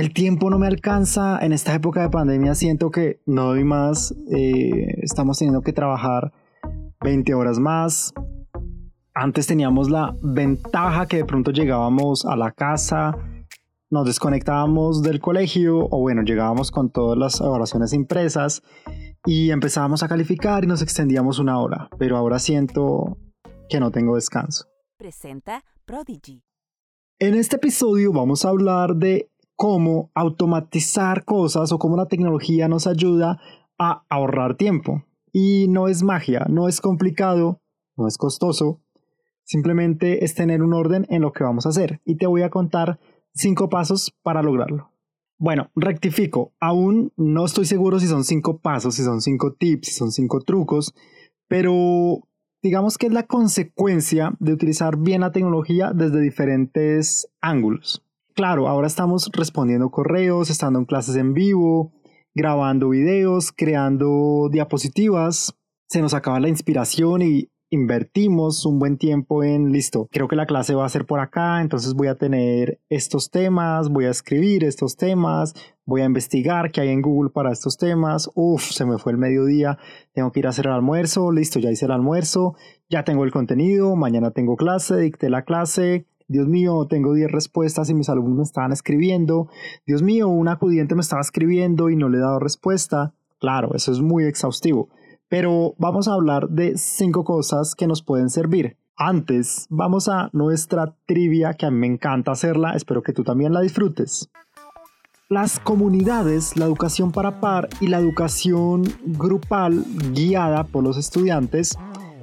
el tiempo no me alcanza. En esta época de pandemia siento que no doy más. Eh, estamos teniendo que trabajar 20 horas más. Antes teníamos la ventaja que de pronto llegábamos a la casa, nos desconectábamos del colegio o bueno, llegábamos con todas las oraciones impresas y empezábamos a calificar y nos extendíamos una hora. Pero ahora siento que no tengo descanso. Presenta Prodigy. En este episodio vamos a hablar de cómo automatizar cosas o cómo la tecnología nos ayuda a ahorrar tiempo. Y no es magia, no es complicado, no es costoso, simplemente es tener un orden en lo que vamos a hacer. Y te voy a contar cinco pasos para lograrlo. Bueno, rectifico, aún no estoy seguro si son cinco pasos, si son cinco tips, si son cinco trucos, pero digamos que es la consecuencia de utilizar bien la tecnología desde diferentes ángulos claro, ahora estamos respondiendo correos, estando en clases en vivo, grabando videos, creando diapositivas. Se nos acaba la inspiración y invertimos un buen tiempo en, listo, creo que la clase va a ser por acá, entonces voy a tener estos temas, voy a escribir estos temas, voy a investigar qué hay en Google para estos temas, uf, se me fue el mediodía, tengo que ir a hacer el almuerzo, listo, ya hice el almuerzo, ya tengo el contenido, mañana tengo clase, dicté la clase, Dios mío, tengo 10 respuestas y mis alumnos me estaban escribiendo. Dios mío, un acudiente me estaba escribiendo y no le he dado respuesta. Claro, eso es muy exhaustivo. Pero vamos a hablar de cinco cosas que nos pueden servir. Antes, vamos a nuestra trivia, que a mí me encanta hacerla, espero que tú también la disfrutes. Las comunidades, la educación para par y la educación grupal guiada por los estudiantes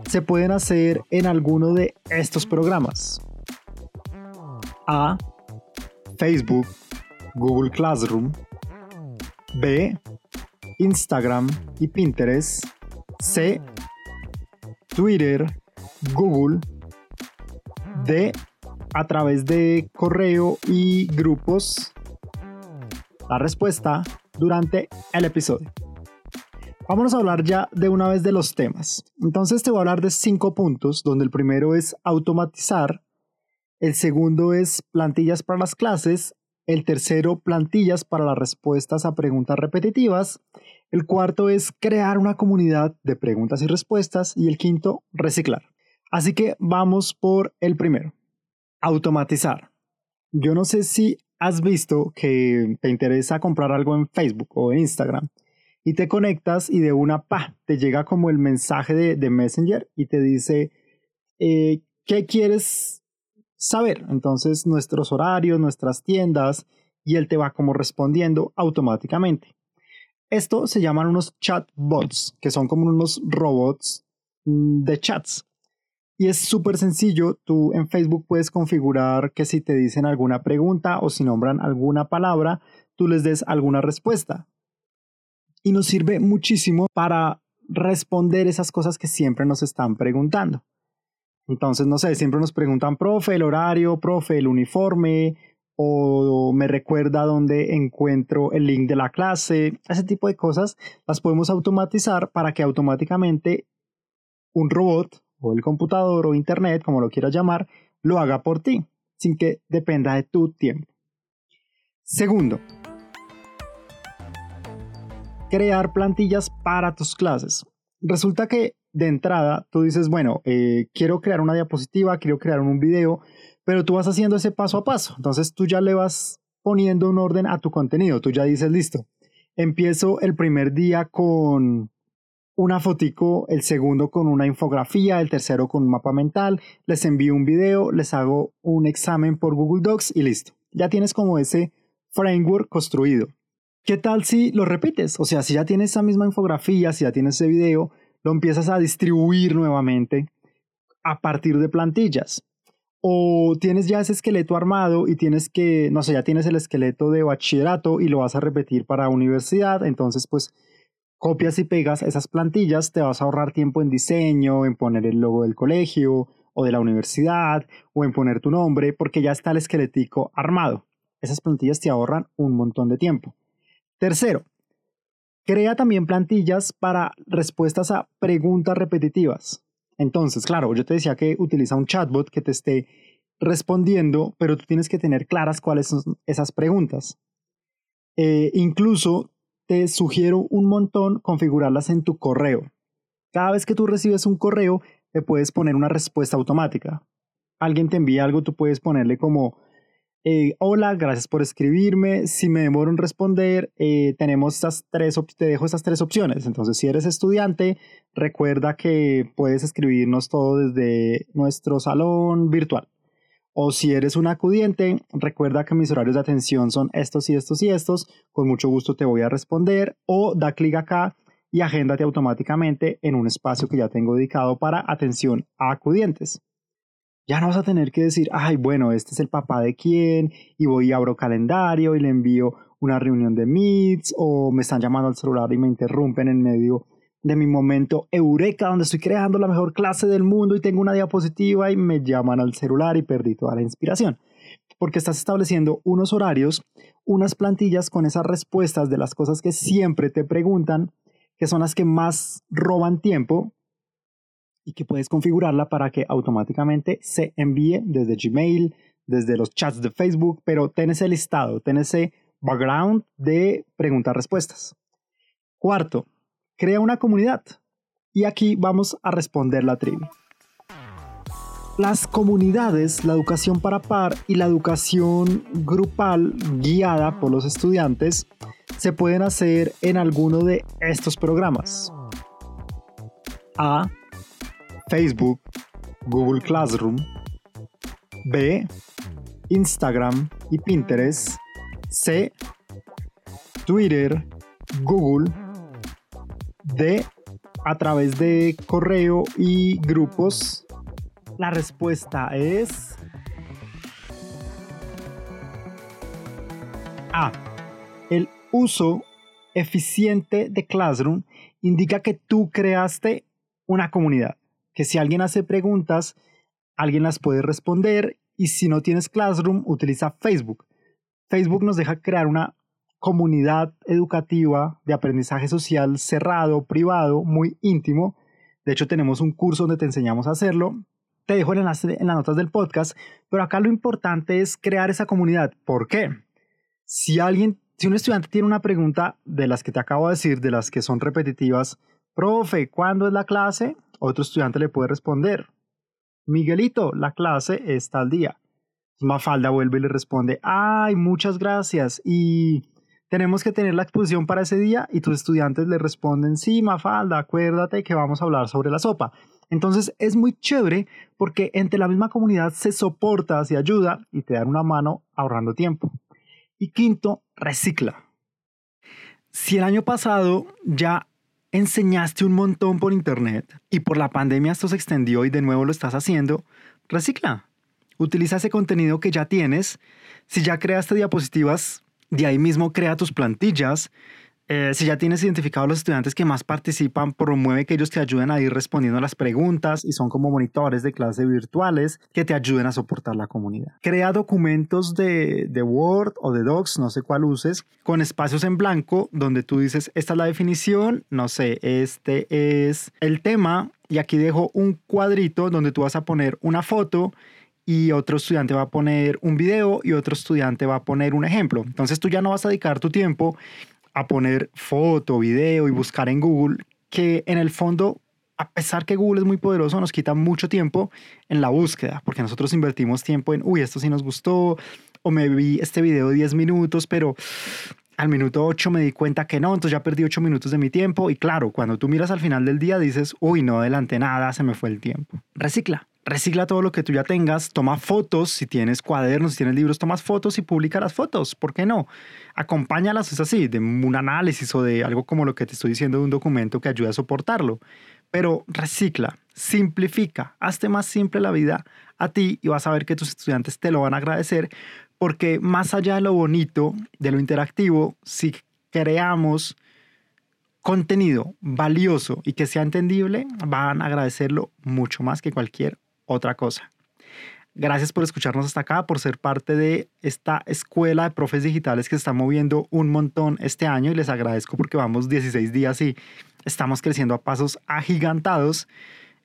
se pueden hacer en alguno de estos programas. A. Facebook, Google Classroom. B. Instagram y Pinterest. C. Twitter, Google. D. A través de correo y grupos. La respuesta durante el episodio. Vámonos a hablar ya de una vez de los temas. Entonces te voy a hablar de cinco puntos, donde el primero es automatizar el segundo es plantillas para las clases. El tercero, plantillas para las respuestas a preguntas repetitivas. El cuarto es crear una comunidad de preguntas y respuestas. Y el quinto, reciclar. Así que vamos por el primero. Automatizar. Yo no sé si has visto que te interesa comprar algo en Facebook o en Instagram y te conectas y de una pa te llega como el mensaje de, Messenger y te dice eh, qué quieres saber. Entonces nuestros horarios, nuestras tiendas y él te va como respondiendo automáticamente. Esto se llaman unos chatbots, que son como unos robots mm, de chats. Y es súper sencillo, tú en Facebook puedes configurar que si te dicen alguna pregunta o si nombran alguna palabra, tú les des alguna respuesta. Y nos sirve muchísimo para responder esas cosas que siempre nos están preguntando. Entonces, no sé, siempre nos preguntan, profe, el horario, profe, el uniforme, o me recuerda dónde encuentro el link de la clase, ese tipo de cosas las podemos automatizar para que automáticamente un robot o el computador o internet, como lo quieras llamar, lo haga por ti, sin que dependa de tu tiempo. Segundo, crear plantillas para tus clases. Resulta que de entrada tú dices, bueno, eh, quiero crear una diapositiva, quiero crear un video, pero tú vas haciendo ese paso a paso. Entonces tú ya le vas poniendo un orden a tu contenido. Tú ya dices, listo, empiezo el primer día con una fotico, el segundo con una infografía, el tercero con un mapa mental, les envío un video, les hago un examen por Google Docs y listo. Ya tienes como ese framework construido. ¿Qué tal si lo repites? O sea, si ya tienes esa misma infografía, si ya tienes ese video, lo empiezas a distribuir nuevamente a partir de plantillas. O tienes ya ese esqueleto armado y tienes que, no sé, ya tienes el esqueleto de bachillerato y lo vas a repetir para universidad, entonces pues copias y pegas esas plantillas, te vas a ahorrar tiempo en diseño, en poner el logo del colegio o de la universidad o en poner tu nombre, porque ya está el esqueletico armado. Esas plantillas te ahorran un montón de tiempo. Tercero, Crea también plantillas para respuestas a preguntas repetitivas. Entonces, claro, yo te decía que utiliza un chatbot que te esté respondiendo, pero tú tienes que tener claras cuáles son esas preguntas. Eh, incluso te sugiero un montón configurarlas en tu correo. Cada vez que tú recibes un correo, te puedes poner una respuesta automática. Alguien te envía algo, tú puedes ponerle como, eh, hola, gracias por escribirme. Si me demoro en responder, eh, tenemos estas tres, te dejo estas tres opciones. Entonces, si eres estudiante, recuerda que puedes escribirnos todo desde nuestro salón virtual. O si eres un acudiente, recuerda que mis horarios de atención son estos y estos y estos. Con mucho gusto te voy a responder. O da clic acá y agéndate automáticamente en un espacio que ya tengo dedicado para atención a acudientes. Ya no vas a tener que decir, ay, bueno, este es el papá de quién, y voy y abro calendario y le envío una reunión de Meets, o me están llamando al celular y me interrumpen en medio de mi momento eureka, donde estoy creando la mejor clase del mundo y tengo una diapositiva y me llaman al celular y perdí toda la inspiración. Porque estás estableciendo unos horarios, unas plantillas con esas respuestas de las cosas que siempre te preguntan, que son las que más roban tiempo y que puedes configurarla para que automáticamente se envíe desde Gmail, desde los chats de Facebook, pero ten ese listado, ten ese background de preguntas-respuestas. Cuarto, Crea una comunidad. Y aquí vamos a responder la trivia. Las comunidades, la educación para par y la educación grupal guiada por los estudiantes se pueden hacer en alguno de estos programas. A. Facebook, Google Classroom. B. Instagram y Pinterest. C. Twitter, Google de a través de correo y grupos? La respuesta es A. El uso eficiente de Classroom indica que tú creaste una comunidad, que si alguien hace preguntas, alguien las puede responder y si no tienes Classroom, utiliza Facebook. Facebook nos deja crear una comunidad educativa de aprendizaje social cerrado, privado, muy íntimo. De hecho, tenemos un curso donde te enseñamos a hacerlo. Te dejo el enlace en las notas del podcast, pero acá lo importante es crear esa comunidad. ¿Por qué? Si alguien, si un estudiante tiene una pregunta de las que te acabo de decir, de las que son repetitivas, profe, ¿cuándo es la clase? Otro estudiante le puede responder, Miguelito, la clase está al día. Mafalda vuelve y le responde, ay, muchas gracias. Y tenemos que tener la exposición para ese día y tus estudiantes le responden, sí, Mafalda, acuérdate que vamos a hablar sobre la sopa. Entonces es muy chévere porque entre la misma comunidad se soporta, se ayuda y te dan una mano ahorrando tiempo. Y quinto, recicla. Si el año pasado ya enseñaste un montón por internet y por la pandemia esto se extendió y de nuevo lo estás haciendo, recicla. Utiliza ese contenido que ya tienes. Si ya creaste diapositivas, de ahí mismo crea tus plantillas. Eh, si ya tienes identificados los estudiantes que más participan, promueve que ellos te ayuden a ir respondiendo a las preguntas y son como monitores de clase virtuales que te ayuden a soportar la comunidad. Crea documentos de, de Word o de Docs, no sé cuál uses, con espacios en blanco donde tú dices, esta es la definición, no sé, este es el tema y aquí dejo un cuadrito donde tú vas a poner una foto y otro estudiante va a poner un video y otro estudiante va a poner un ejemplo. Entonces tú ya no vas a dedicar tu tiempo a poner foto, video y buscar en Google, que en el fondo, a pesar que Google es muy poderoso, nos quita mucho tiempo en la búsqueda, porque nosotros invertimos tiempo en, uy, esto sí nos gustó, o me vi este video de 10 minutos, pero al minuto 8 me di cuenta que no, entonces ya perdí 8 minutos de mi tiempo y claro, cuando tú miras al final del día dices, uy, no adelanté nada, se me fue el tiempo. Recicla recicla todo lo que tú ya tengas, toma fotos, si tienes cuadernos, si tienes libros, tomas fotos y publica las fotos, ¿por qué no? Acompáñalas, es así, de un análisis o de algo como lo que te estoy diciendo de un documento que ayude a soportarlo. Pero recicla, simplifica, hazte más simple la vida a ti y vas a ver que tus estudiantes te lo van a agradecer porque más allá de lo bonito, de lo interactivo, si creamos contenido valioso y que sea entendible, van a agradecerlo mucho más que cualquier otra cosa. Gracias por escucharnos hasta acá, por ser parte de esta escuela de profes digitales que se está moviendo un montón este año y les agradezco porque vamos 16 días y estamos creciendo a pasos agigantados.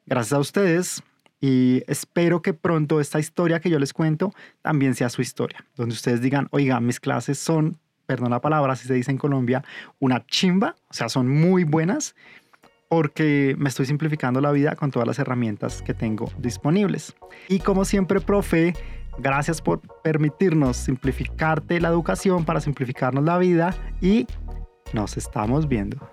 Gracias a ustedes y espero que pronto esta historia que yo les cuento también sea su historia, donde ustedes digan, oiga, mis clases son perdón la palabra, si se dice en Colombia, una chimba, o sea, son muy buenas porque me estoy simplificando la vida con todas las herramientas que tengo disponibles. Y como siempre, profe, gracias por permitirnos simplificarte la educación para simplificarnos la vida y nos estamos viendo.